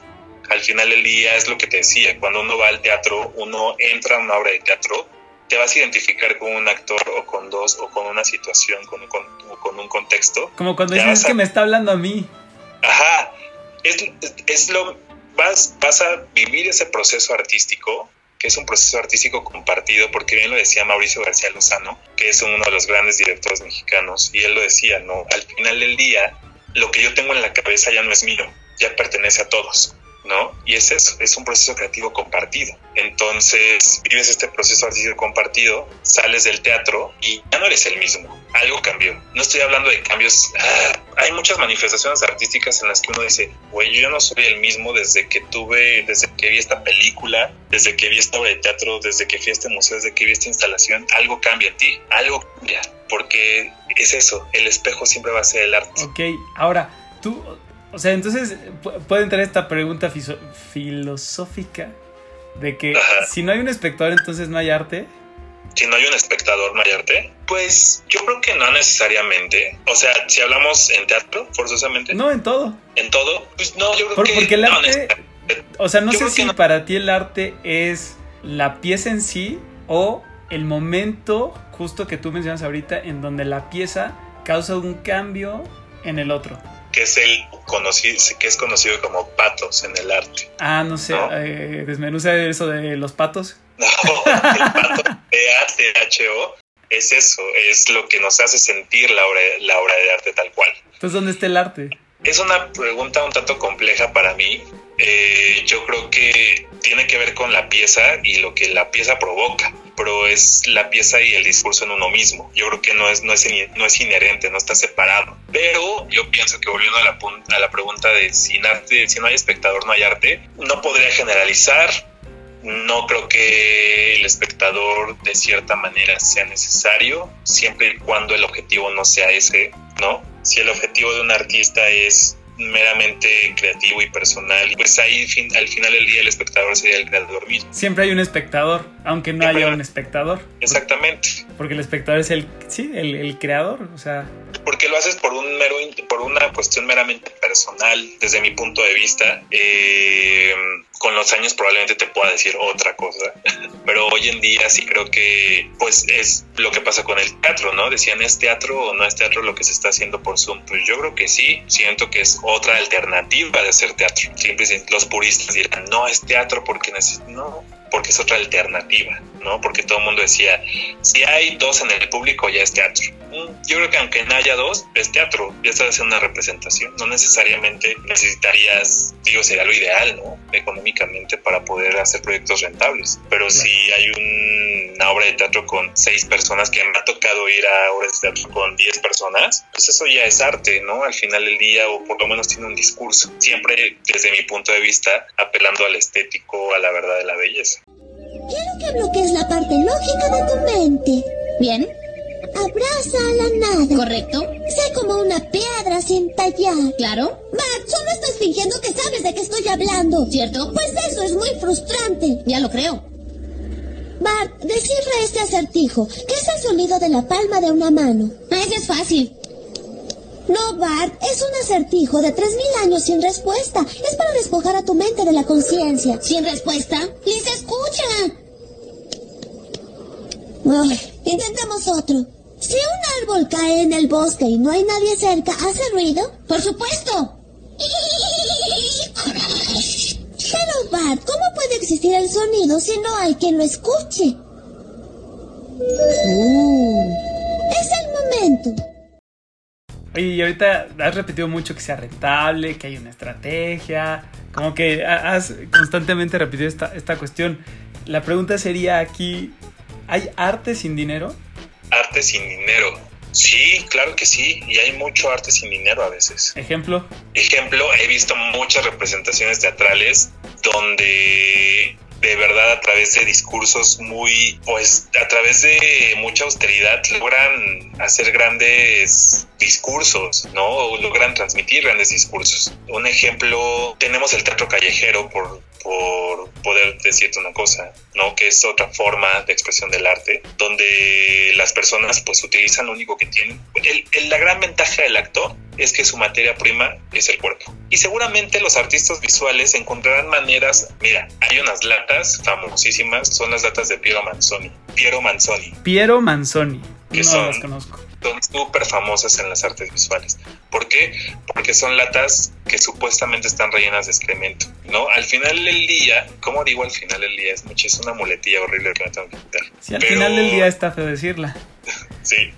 Al final del día es lo que te decía, cuando uno va al teatro, uno entra a una obra de teatro, te vas a identificar con un actor o con dos o con una situación, con, con- con un contexto. Como cuando dices a- que me está hablando a mí. Ajá, es, es lo, vas, vas a vivir ese proceso artístico que es un proceso artístico compartido, porque bien lo decía Mauricio García Lozano, que es uno de los grandes directores mexicanos, y él lo decía, ¿no? Al final del día, lo que yo tengo en la cabeza ya no es mío, ya pertenece a todos. ¿No? Y es eso, es un proceso creativo compartido. Entonces, vives este proceso artístico compartido, sales del teatro y ya no eres el mismo. Algo cambió. No estoy hablando de cambios. Ah, hay muchas manifestaciones artísticas en las que uno dice, güey, yo no soy el mismo desde que tuve, desde que vi esta película, desde que vi esta obra de teatro, desde que fui a este museo, desde que vi esta instalación. Algo cambia en ti, algo cambia. Porque es eso, el espejo siempre va a ser el arte. Ok, ahora, tú, o sea, entonces puede entrar esta pregunta filosófica de que si no hay un espectador, entonces no hay arte. Si no hay un espectador, no hay arte. Pues yo creo que no necesariamente. O sea, si hablamos en teatro, forzosamente. No, en todo. En todo. Pues no, yo creo que. Porque el arte. o sea, no sé si para ti el arte es la pieza en sí o el momento justo que tú mencionas ahorita en donde la pieza causa un cambio en el otro que es el conocido, que es conocido como patos en el arte. Ah, no sé, eh, desmenuza eso de los patos. No, el pato P-A-T-H-O es eso, es lo que nos hace sentir la obra, la obra de arte tal cual. Entonces, ¿dónde está el arte? Es una pregunta un tanto compleja para mí. Eh, yo creo que tiene que ver con la pieza y lo que la pieza provoca pero es la pieza y el discurso en uno mismo. Yo creo que no es, no es, no es inherente, no está separado. Pero yo pienso que volviendo a la, a la pregunta de arte, si no hay espectador, no hay arte, no podría generalizar. No creo que el espectador de cierta manera sea necesario, siempre y cuando el objetivo no sea ese, ¿no? Si el objetivo de un artista es meramente creativo y personal. Pues ahí al final del día el espectador sería el creador mismo. Siempre hay un espectador, aunque no haya un espectador. Exactamente. Porque el espectador es el, sí, el, el creador, o sea... Porque lo haces por un mero, por una cuestión meramente personal, desde mi punto de vista. Eh, con los años probablemente te pueda decir otra cosa, pero hoy en día sí creo que pues es lo que pasa con el teatro, ¿no? Decían, ¿es teatro o no es teatro lo que se está haciendo por Zoom? Pues yo creo que sí, siento que es otra alternativa de hacer teatro. Siempre los puristas dirán, no es teatro porque necesito, no, porque es otra alternativa, ¿no? Porque todo el mundo decía, si hay dos en el público ya es teatro. Mm, yo creo que aunque no haya dos, es teatro, ya estás haciendo una representación. No necesariamente necesitarías, digo, sería lo ideal, ¿no? Económicamente para poder hacer proyectos rentables. Pero si hay una obra de teatro con seis personas, que me ha tocado ir a obras de teatro con diez personas, pues eso ya es arte, ¿no? Al final del día, o por lo menos tiene un discurso. Siempre, desde mi punto de vista, apelando al estético, a la verdad de la belleza. Quiero que bloquees la parte lógica de tu mente. Bien. Abraza a la nada. ¿Correcto? Sé como una piedra sin tallar. ¿Claro? Bart, solo estás fingiendo que sabes de qué estoy hablando. ¿Cierto? Pues eso es muy frustrante. Ya lo creo. Bart, descifra este acertijo. ¿Qué es el sonido de la palma de una mano? Ese es fácil. No, Bart, es un acertijo de 3.000 años sin respuesta. Es para despojar a tu mente de la conciencia. ¿Sin respuesta? ¡Liz, escucha! intentemos otro. Si un árbol cae en el bosque y no hay nadie cerca, ¿hace ruido? ¡Por supuesto! Pero, Bart, ¿cómo puede existir el sonido si no hay quien lo escuche? Uh. Es el momento. Y ahorita has repetido mucho que sea rentable, que hay una estrategia, como que has constantemente repetido esta, esta cuestión. La pregunta sería aquí, ¿hay arte sin dinero? Arte sin dinero. Sí, claro que sí, y hay mucho arte sin dinero a veces. Ejemplo. Ejemplo, he visto muchas representaciones teatrales donde de verdad a través de discursos muy, pues a través de mucha austeridad logran hacer grandes discursos, ¿no? O logran transmitir grandes discursos. Un ejemplo, tenemos el teatro callejero por por poder decirte una cosa, ¿no? Que es otra forma de expresión del arte, donde las personas pues utilizan lo único que tienen. la gran ventaja del actor es que su materia prima es el cuerpo. Y seguramente los artistas visuales encontrarán maneras, mira, hay unas latas famosísimas, son las latas de Piero Manzoni. Piero Manzoni. Piero Manzoni. Que no son las conozco. son súper famosas en las artes visuales. ¿Por qué? Porque son latas que supuestamente están rellenas de excremento, ¿no? Al final del día, ¿cómo digo al final del día? Es mucho, es una muletilla horrible que me tengo que quitar. Sí, al Pero- final del día está feo decirla. Sí.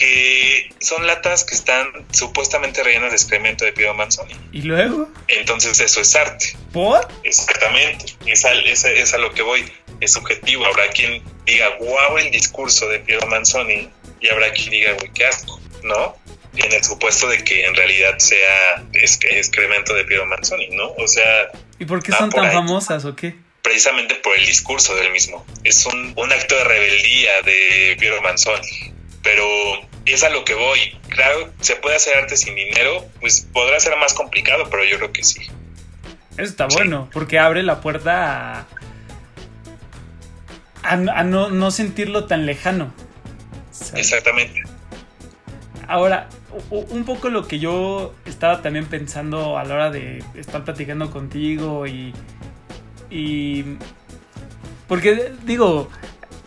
Que son latas que están supuestamente rellenas de excremento de Piero Manzoni. ¿Y luego? Entonces eso es arte. ¿Por? Exactamente. Es a, es a- es a lo que voy. Es subjetivo. Habrá quien diga, wow, el discurso de Piero Manzoni. Y habrá quien diga, güey, qué asco, ¿no? En el supuesto de que en realidad sea excremento de Piero Manzoni, ¿no? O sea, ¿Y por qué son por tan ahí. famosas o qué? precisamente por el discurso del mismo. Es un, un acto de rebeldía de Piero Manzoni. Pero es a lo que voy. Claro, se puede hacer arte sin dinero, pues podrá ser más complicado, pero yo creo que sí. Eso está bueno, porque abre la puerta a, a, a no, no sentirlo tan lejano. ¿sabes? Exactamente. Ahora, un poco lo que yo estaba también pensando a la hora de estar platicando contigo y. y porque digo,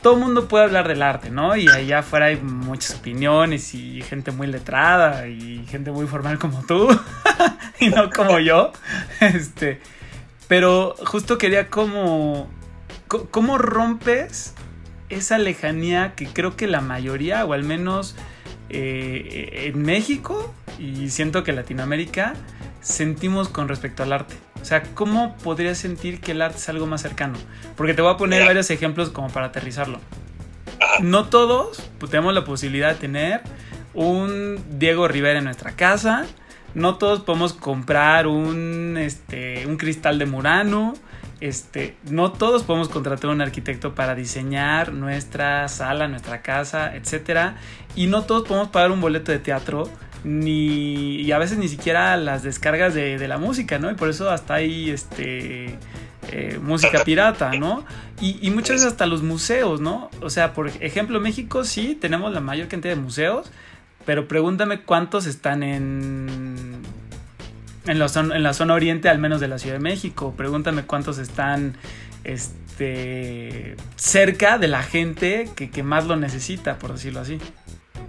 todo el mundo puede hablar del arte, ¿no? Y allá afuera hay muchas opiniones y gente muy letrada y gente muy formal como tú y no como yo. Este, pero justo quería como co- cómo rompes esa lejanía que creo que la mayoría o al menos eh, en México y siento que Latinoamérica sentimos con respecto al arte. O sea, ¿cómo podrías sentir que el arte es algo más cercano? Porque te voy a poner Mira. varios ejemplos como para aterrizarlo. Ajá. No todos pues, tenemos la posibilidad de tener un Diego Rivera en nuestra casa. No todos podemos comprar un, este, un cristal de Murano. Este, no todos podemos contratar a un arquitecto para diseñar nuestra sala, nuestra casa, etc. Y no todos podemos pagar un boleto de teatro ni y a veces ni siquiera las descargas de, de la música, ¿no? Y por eso hasta hay este eh, música pirata, ¿no? Y, y muchas veces hasta los museos, ¿no? O sea, por ejemplo, México sí tenemos la mayor cantidad de museos, pero pregúntame cuántos están en en la, zona, en la zona oriente, al menos de la Ciudad de México. Pregúntame cuántos están este, cerca de la gente que, más lo necesita, por decirlo así.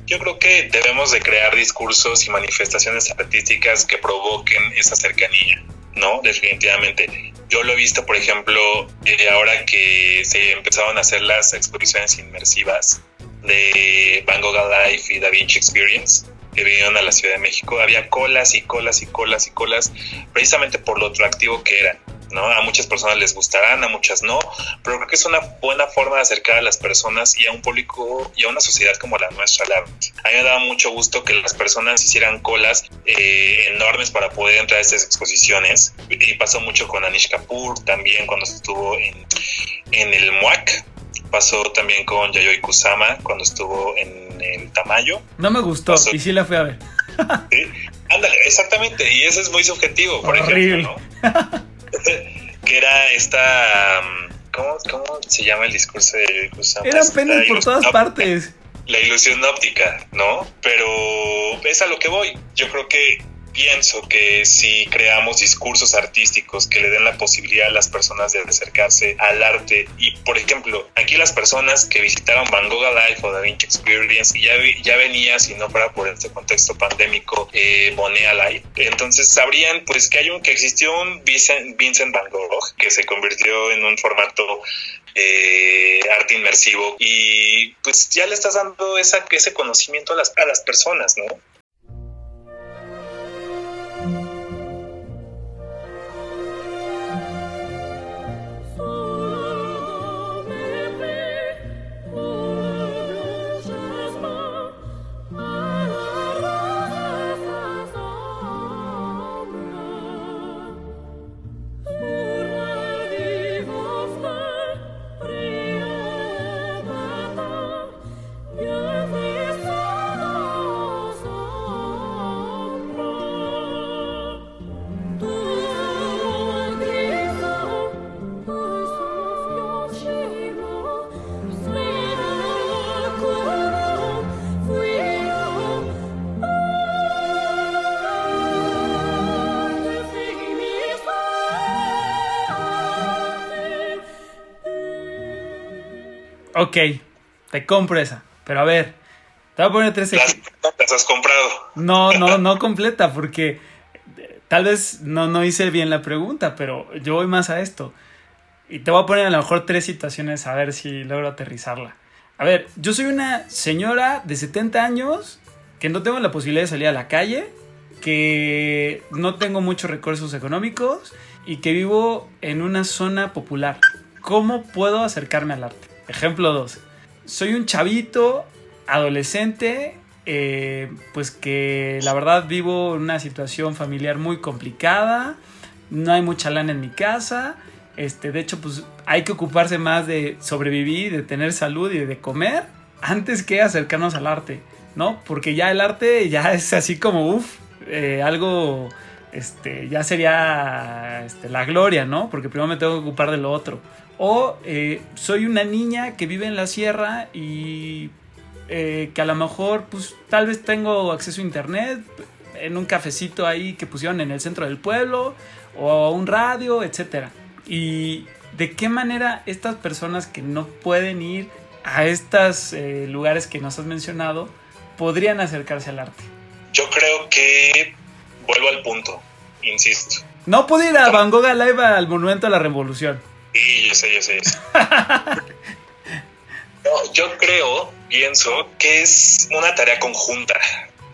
Yo creo que debemos de crear discursos y manifestaciones artísticas que provoquen esa cercanía, ¿no? Definitivamente. Yo lo he visto, por ejemplo, eh, ahora que se empezaron a hacer las exposiciones inmersivas de Van Gogh Alive y Da Vinci Experience, que vinieron a la Ciudad de México, había colas y colas y colas y colas, precisamente por lo atractivo que eran. ¿no? A muchas personas les gustarán, a muchas no, pero creo que es una buena forma de acercar a las personas y a un público y a una sociedad como la nuestra. A mí me daba mucho gusto que las personas hicieran colas eh, enormes para poder entrar a estas exposiciones y pasó mucho con Anish Kapoor también cuando estuvo en, en el MUAC, pasó también con Yayoi Kusama cuando estuvo en el Tamayo. No me gustó Pasó- y sí la fui a ver. ¿sí? Ándale, exactamente, y eso es muy subjetivo, por Horrible. ejemplo, ¿no? que era esta... um, ¿Cómo, ¿Cómo se llama el discurso de Yayoi Kusama? Eran penas por todas partes. La ilusión óptica, ¿no? Pero es a lo que voy. Yo creo que pienso que si creamos discursos artísticos que le den la posibilidad a las personas de acercarse al arte y por ejemplo aquí las personas que visitaron Van Gogh Alive o Da Vinci Experience ya, vi- ya venía si no fuera por este contexto pandémico eh, Monet Alive entonces sabrían pues que hay un que existió un Vincent, Vincent Van Gogh que se convirtió en un formato eh, arte inmersivo y pues ya le estás dando esa, ese conocimiento a las, a las personas, ¿no? Ok, te compro esa. Pero a ver, Te voy a poner tres ejemplos. ¿Las has comprado? No, no, no completa, porque tal vez no, no hice bien la pregunta, pero yo voy más a esto. Y te voy a poner a lo mejor tres situaciones a ver si logro aterrizarla. A ver, yo soy una señora de 70 años que no tengo la posibilidad de salir a la calle, que no tengo muchos recursos económicos y que vivo en una zona popular. ¿Cómo puedo acercarme al arte? Ejemplo 2. Soy un chavito, adolescente, eh, pues que la verdad vivo una situación familiar muy complicada, no hay mucha lana en mi casa, este, de hecho pues hay que ocuparse más de sobrevivir, de tener salud y de comer antes que acercarnos al arte, ¿no? Porque ya el arte ya es así como, uff, eh, algo, este, ya sería este, la gloria, ¿no? Porque primero me tengo que ocupar de lo otro. O eh, soy una niña que vive en la sierra y eh, que a lo mejor, pues tal vez tengo acceso a internet en un cafecito ahí que pusieron en el centro del pueblo o un radio, etcétera. Y de qué manera estas personas que no pueden ir a estos eh, lugares que nos has mencionado podrían acercarse al arte. Yo creo que vuelvo al punto, insisto. No pude ir a Van Gogh Live al Monumento a la Revolución. Sí, yo sé, yo sé. yo creo, pienso que es una tarea conjunta.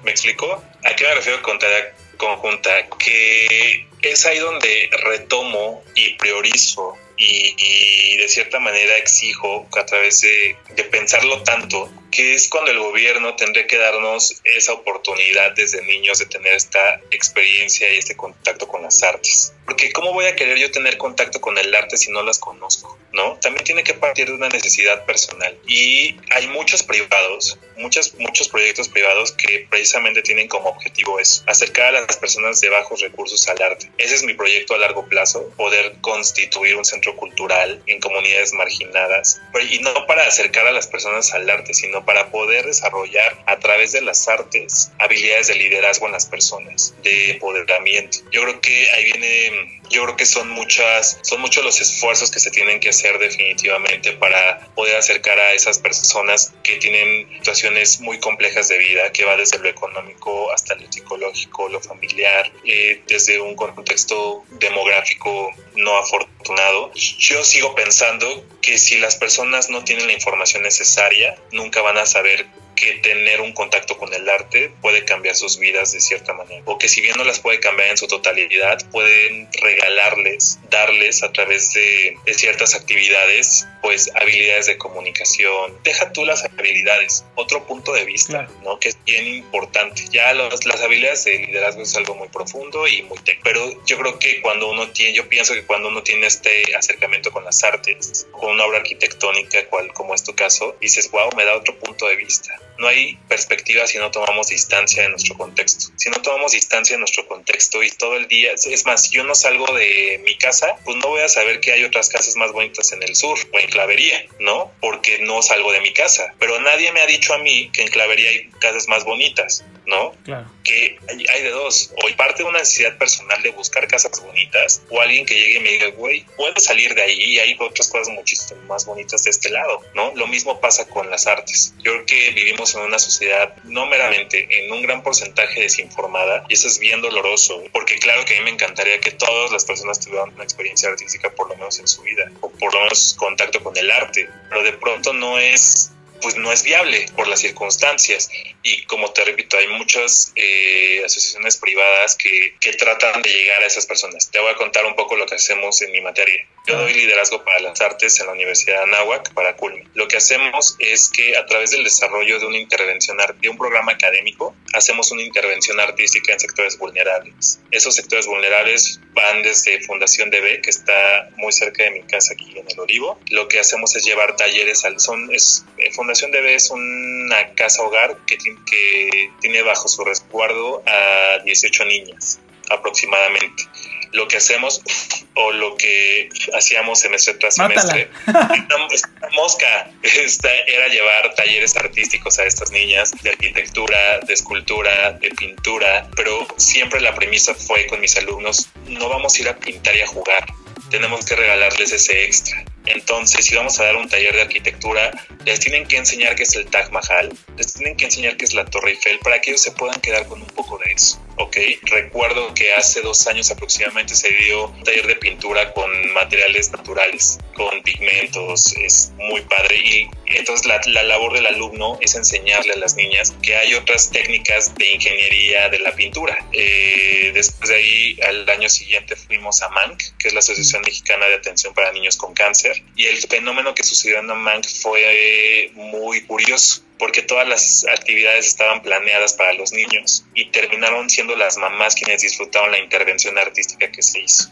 ¿Me explico? ¿A qué me refiero con tarea conjunta? Que es ahí donde retomo y priorizo y, de cierta manera exijo a través de, de, pensarlo tanto que es cuando el gobierno tendría que darnos esa oportunidad desde niños de tener esta experiencia y este contacto con las artes. Porque ¿cómo voy a querer yo tener contacto con el arte si no las conozco? ¿No? También tiene que partir de una necesidad personal. Y hay muchos privados, muchos, muchos proyectos privados que precisamente tienen como objetivo eso, acercar a las personas de bajos recursos al arte. Ese es mi proyecto a largo plazo, poder constituir un centro cultural en comunidades marginadas. Y no para acercar a las personas al arte, sino para poder desarrollar a través de las artes habilidades de liderazgo en las personas, de empoderamiento. Yo creo que ahí viene, yo creo que son muchas, son muchos los esfuerzos que se tienen que hacer definitivamente para poder acercar a esas personas que tienen situaciones muy complejas de vida, que va desde lo económico hasta lo psicológico, lo familiar, eh, desde un contexto demográfico no afortunado. Yo sigo pensando que si las personas no tienen la información necesaria, nunca van a saber que tener un contacto con el arte puede cambiar sus vidas de cierta manera. O que si bien no las puede cambiar en su totalidad, pueden regalarles, darles a través de, ciertas actividades, pues habilidades de comunicación. Deja tú las habilidades, otro punto de vista, ¿no? Que es bien importante. Ya las habilidades de liderazgo es algo muy profundo y muy técnico. Pero yo creo que cuando uno tiene, yo pienso que cuando uno tiene este acercamiento con las artes, con una obra arquitectónica, cual como es tu caso, dices, wow, me da otro punto de vista no hay perspectiva si no tomamos distancia de nuestro contexto. Si no tomamos distancia de nuestro contexto y todo el día, es más, si yo no salgo de mi casa, pues no voy a saber que hay otras casas más bonitas en el sur o en Clavería, ¿no? Porque no salgo de mi casa. Pero nadie me ha dicho a mí que en Clavería hay casas más bonitas. ¿No? Claro. Que hay de dos, o parte de una necesidad personal de buscar casas bonitas, o alguien que llegue y me diga, güey, puedes salir de ahí y hay otras cosas muchísimo más bonitas de este lado, ¿no? Lo mismo pasa con las artes. Yo creo que vivimos en una sociedad no meramente en un gran porcentaje desinformada, y eso es bien doloroso, porque claro que a mí me encantaría que todas las personas tuvieran una experiencia artística por lo menos en su vida, o por lo menos contacto con el arte, pero de pronto no es pues no es viable por las circunstancias. Y como te repito, hay muchas eh, asociaciones privadas que, que, tratan de llegar a esas personas. Te voy a contar un poco lo que hacemos en mi materia. Yo doy liderazgo para las artes en la Universidad de Anáhuac, para Culmi. Lo que hacemos es que a través del desarrollo de una intervención, de un programa académico, hacemos una intervención artística en sectores vulnerables. Esos sectores vulnerables van desde Fundación DB, que está muy cerca de mi casa aquí en el Olivo. Lo que hacemos es llevar talleres al son, es eh, Fundación DB es una casa hogar que tiene bajo su resguardo a 18 niñas aproximadamente. Lo que hacemos o lo que hacíamos semestre. Tras semestre, esta mosca esta, era llevar talleres artísticos a estas niñas de arquitectura, de escultura, de pintura, pero siempre la premisa fue con mis alumnos, no vamos a ir a pintar y a jugar, tenemos que regalarles ese extra. Entonces, si vamos a dar un taller de arquitectura, les tienen que enseñar qué es el Taj Mahal, les tienen que enseñar qué es la Torre Eiffel para que ellos se puedan quedar con un poco de eso. ¿ok? Recuerdo que hace dos años aproximadamente se dio un taller de pintura con materiales naturales, con pigmentos, es muy padre. Y entonces la, la labor del alumno es enseñarle a las niñas que hay otras técnicas de ingeniería de la pintura. Eh, después de ahí, al año siguiente fuimos a MANC, que es la Asociación Mexicana de Atención para Niños con Cáncer, y el fenómeno que sucedió en MANC fue muy curioso porque todas las actividades estaban planeadas para los niños y terminaron siendo las mamás quienes disfrutaron la intervención artística que se hizo.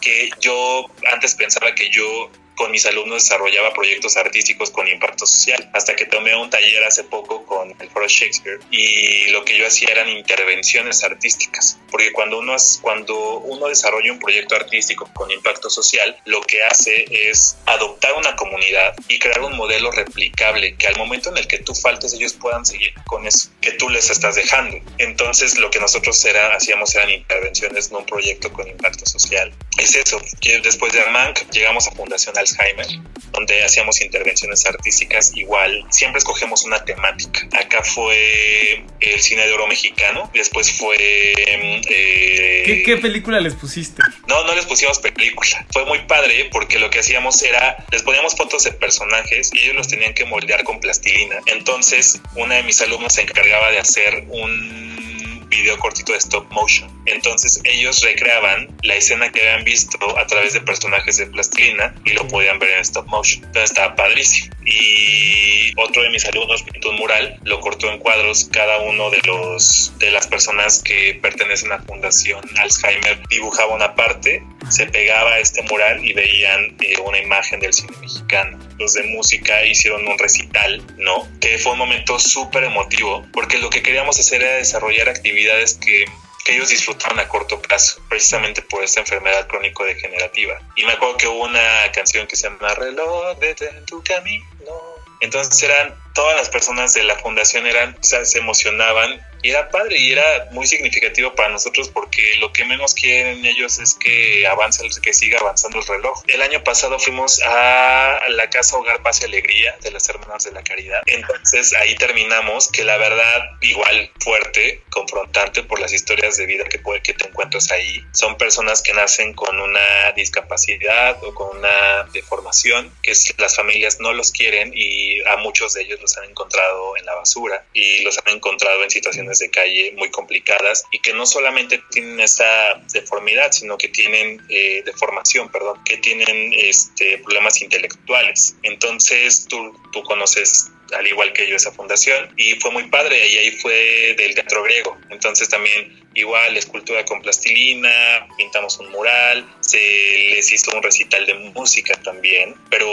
Que yo antes pensaba que yo con mis alumnos desarrollaba proyectos artísticos con impacto social, hasta que tomé un taller hace poco con el Foro Shakespeare y lo que yo hacía eran intervenciones artísticas, porque cuando uno, cuando uno desarrolla un proyecto artístico con impacto social, lo que hace es adoptar una comunidad y crear un modelo replicable que al momento en el que tú faltes ellos puedan seguir con eso que tú les estás dejando. Entonces lo que nosotros era, hacíamos eran intervenciones en un proyecto con impacto social. Es eso, después de AMANC llegamos a Fundación Alzheimer, donde hacíamos intervenciones artísticas igual, siempre escogemos una temática. Acá fue el cine de oro mexicano, después fue... Eh, ¿Qué, película les pusiste? No, no les pusimos película. Fue muy padre porque lo que hacíamos era, les poníamos fotos de personajes y ellos los tenían que moldear con plastilina. Entonces, una de mis alumnos se encargaba de hacer un video cortito de stop motion. Entonces ellos recreaban la escena que habían visto a través de personajes de plastilina y lo podían ver en stop motion. Entonces estaba padrísimo. Y otro de mis alumnos pintó un mural, lo cortó en cuadros. Cada uno de los de las personas que pertenecen a Fundación Alzheimer dibujaba una parte, se pegaba a este mural y veían eh, una imagen del cine mexicano. Los de música hicieron un recital, ¿no? Que fue un momento súper emotivo porque lo que queríamos hacer era desarrollar actividades que que ellos disfrutaron a corto plazo, precisamente por esta enfermedad crónico-degenerativa. Y me acuerdo que hubo una canción que se llama Reloj, de tu camino. Entonces eran, todas las personas de la fundación eran, o sea, se emocionaban y era padre y era muy significativo para nosotros porque lo que menos quieren ellos es que avance, que siga avanzando el reloj. El año pasado fuimos a la Casa Hogar Paz y Alegría de las Hermanas de la Caridad. Entonces ahí terminamos que la verdad igual fuerte, confrontante por las historias de vida que puede que te encuentres ahí. Son personas que nacen con una discapacidad o con una deformación que las familias no los quieren y a muchos de ellos los han encontrado en la basura y los han encontrado en situaciones de calle muy complicadas y que no solamente tienen esa deformidad, sino que tienen eh, deformación, perdón, que tienen este, problemas intelectuales. Entonces tú, tú conoces al igual que yo esa fundación y fue muy padre y ahí fue del teatro griego. Entonces también igual escultura con plastilina, pintamos un mural, se les hizo un recital de música también, pero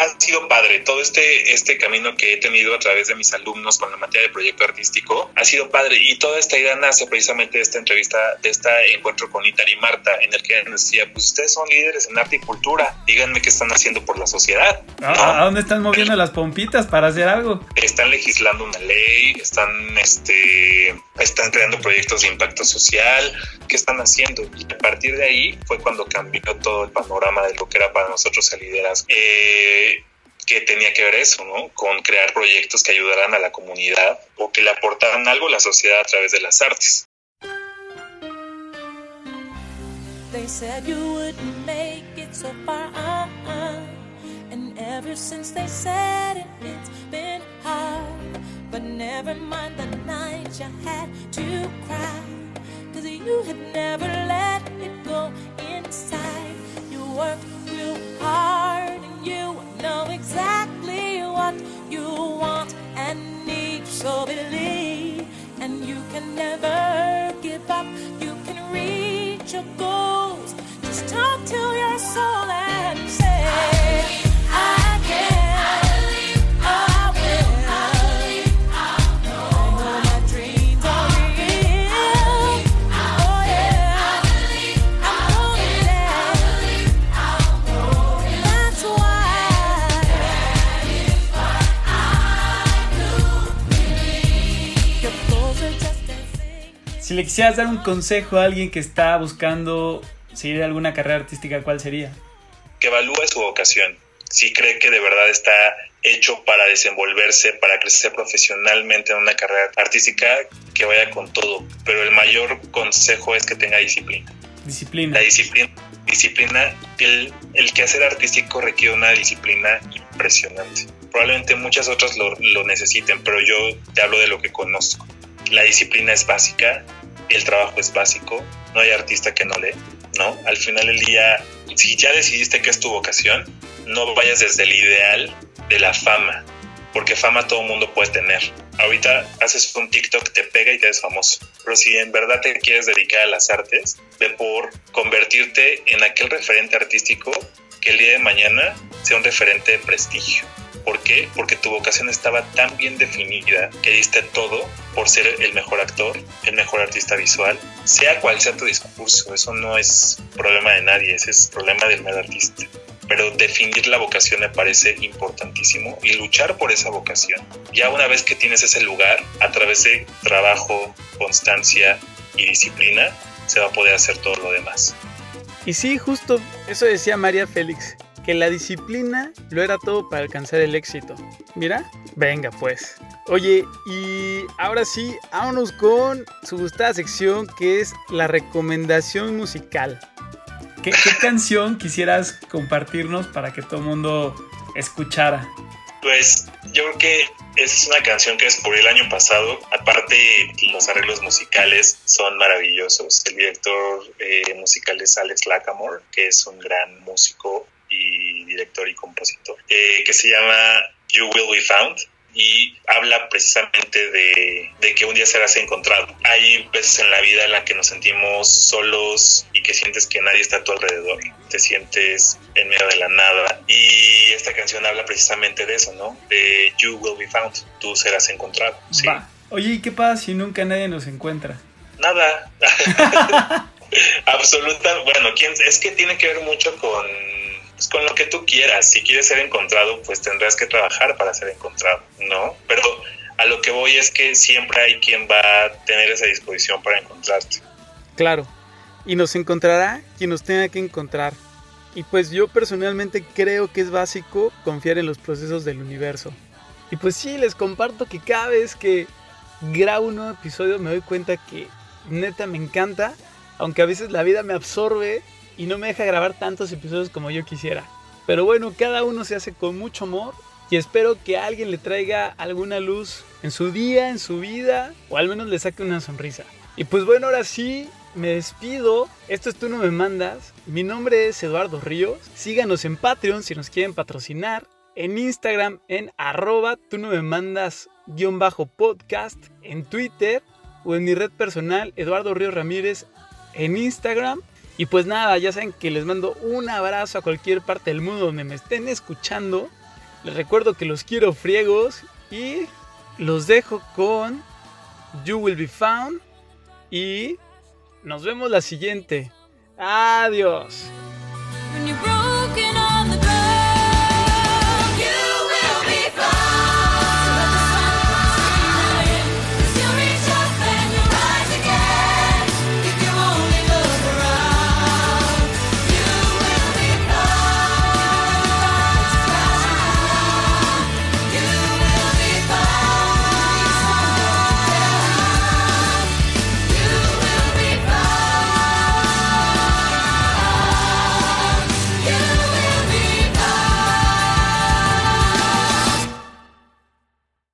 ha sido padre todo este, este camino que he tenido a través de mis alumnos con la materia de proyecto artístico, ha sido padre y toda esta idea nace precisamente de esta entrevista, de este encuentro con Itar y Marta, en el que nos decía, pues ustedes son líderes en arte y cultura, díganme qué están haciendo por la sociedad. ¿A dónde están moviendo las pompitas para hacer algo? Están legislando una ley, están, este, están creando proyectos de impacto social, qué están haciendo. Y a partir de ahí fue cuando cambió todo el panorama de lo que era para nosotros el liderazgo. Eh, que tenía que ver eso, ¿no? Con crear proyectos que ayudaran a la comunidad o que le aportaran algo a la sociedad a través de las artes. They said you wouldn't make it so far, uh-uh. and ever since they said it, it's been hard. But never mind the night you had to cry. Cause you had never let it go inside. You worked real hard and you know exactly what you want and need. So believe, and you can never give up. You can reach your goals. Just talk to your soul Si le quisieras dar un consejo a alguien que está buscando seguir alguna carrera artística, ¿cuál sería? Que evalúe su vocación. Si cree que de verdad está hecho para desenvolverse, para crecer profesionalmente en una carrera artística, que vaya con todo. Pero el mayor consejo es que tenga disciplina. Disciplina. La disciplina. Disciplina, el, el quehacer artístico requiere una disciplina impresionante. Probablemente muchas otras lo, lo necesiten, pero yo te hablo de lo que conozco. La disciplina es básica, el trabajo es básico, no hay artista que no lee, ¿no? Al final del día, si ya decidiste que es tu vocación, no vayas desde el ideal de la fama, porque fama todo mundo puede tener. Ahorita haces un TikTok, te pega y te eres famoso. Pero si en verdad te quieres dedicar a las artes, ve por convertirte en aquel referente artístico que el día de mañana sea un referente de prestigio. ¿Por qué? Porque tu vocación estaba tan bien definida que diste todo por ser el mejor actor, el mejor artista visual, sea cual sea tu discurso. Eso no es problema de nadie, ese es problema del medio artista pero definir la vocación me parece importantísimo y luchar por esa vocación. Ya una vez que tienes ese lugar, a través de trabajo, constancia y disciplina, se va a poder hacer todo lo demás. Y sí, justo eso decía María Félix, que la disciplina lo era todo para alcanzar el éxito. Mira, venga pues. Oye, y ahora sí, vámonos con su gustada sección que es la recomendación musical. ¿Qué, canción quisieras compartirnos para que todo el mundo escuchara? Pues yo creo que esa es una canción que descubrí el año pasado. Aparte, los arreglos musicales son maravillosos. El director eh, musical es Alex Lackamore, que es un gran músico y director y compositor, eh, que se llama You Will Be Found y habla precisamente de, que un día serás encontrado. Hay veces en la vida en la que nos sentimos solos y que sientes que nadie está a tu alrededor, te sientes en medio de la nada y esta canción habla precisamente de eso, ¿no? De You will be found, tú serás encontrado. ¿sí? Oye, ¿y qué pasa si nunca nadie nos encuentra? Nada. Absoluta, bueno, ¿quién, es que tiene que ver mucho con pues, con lo que tú quieras. Si quieres ser encontrado, pues tendrás que trabajar para ser encontrado, ¿no? Pero a lo que voy es que siempre hay quien va a tener esa disposición para encontrarte. Claro, y nos encontrará quien nos tenga que encontrar. Y pues yo personalmente creo que es básico confiar en los procesos del universo. Y pues sí, les comparto que cada vez que grabo un nuevo episodio me doy cuenta que neta me encanta, aunque a veces la vida me absorbe y no me deja grabar tantos episodios como yo quisiera. Pero bueno, cada uno se hace con mucho amor y espero que alguien le traiga alguna luz en su día, en su vida o al menos le saque una sonrisa. Y pues bueno, ahora sí, me despido. Esto es Tú no me mandas. Mi nombre es Eduardo Ríos. Síganos en Patreon si nos quieren patrocinar. En Instagram en arroba tú no me mandas guion bajo podcast. En Twitter o en mi red personal Eduardo Ríos Ramírez en Instagram. Y pues nada, ya saben que les mando un abrazo a cualquier parte del mundo donde me estén escuchando. Les recuerdo que los quiero friegos y los dejo con You Will Be Found. Y nos vemos la siguiente. Adiós.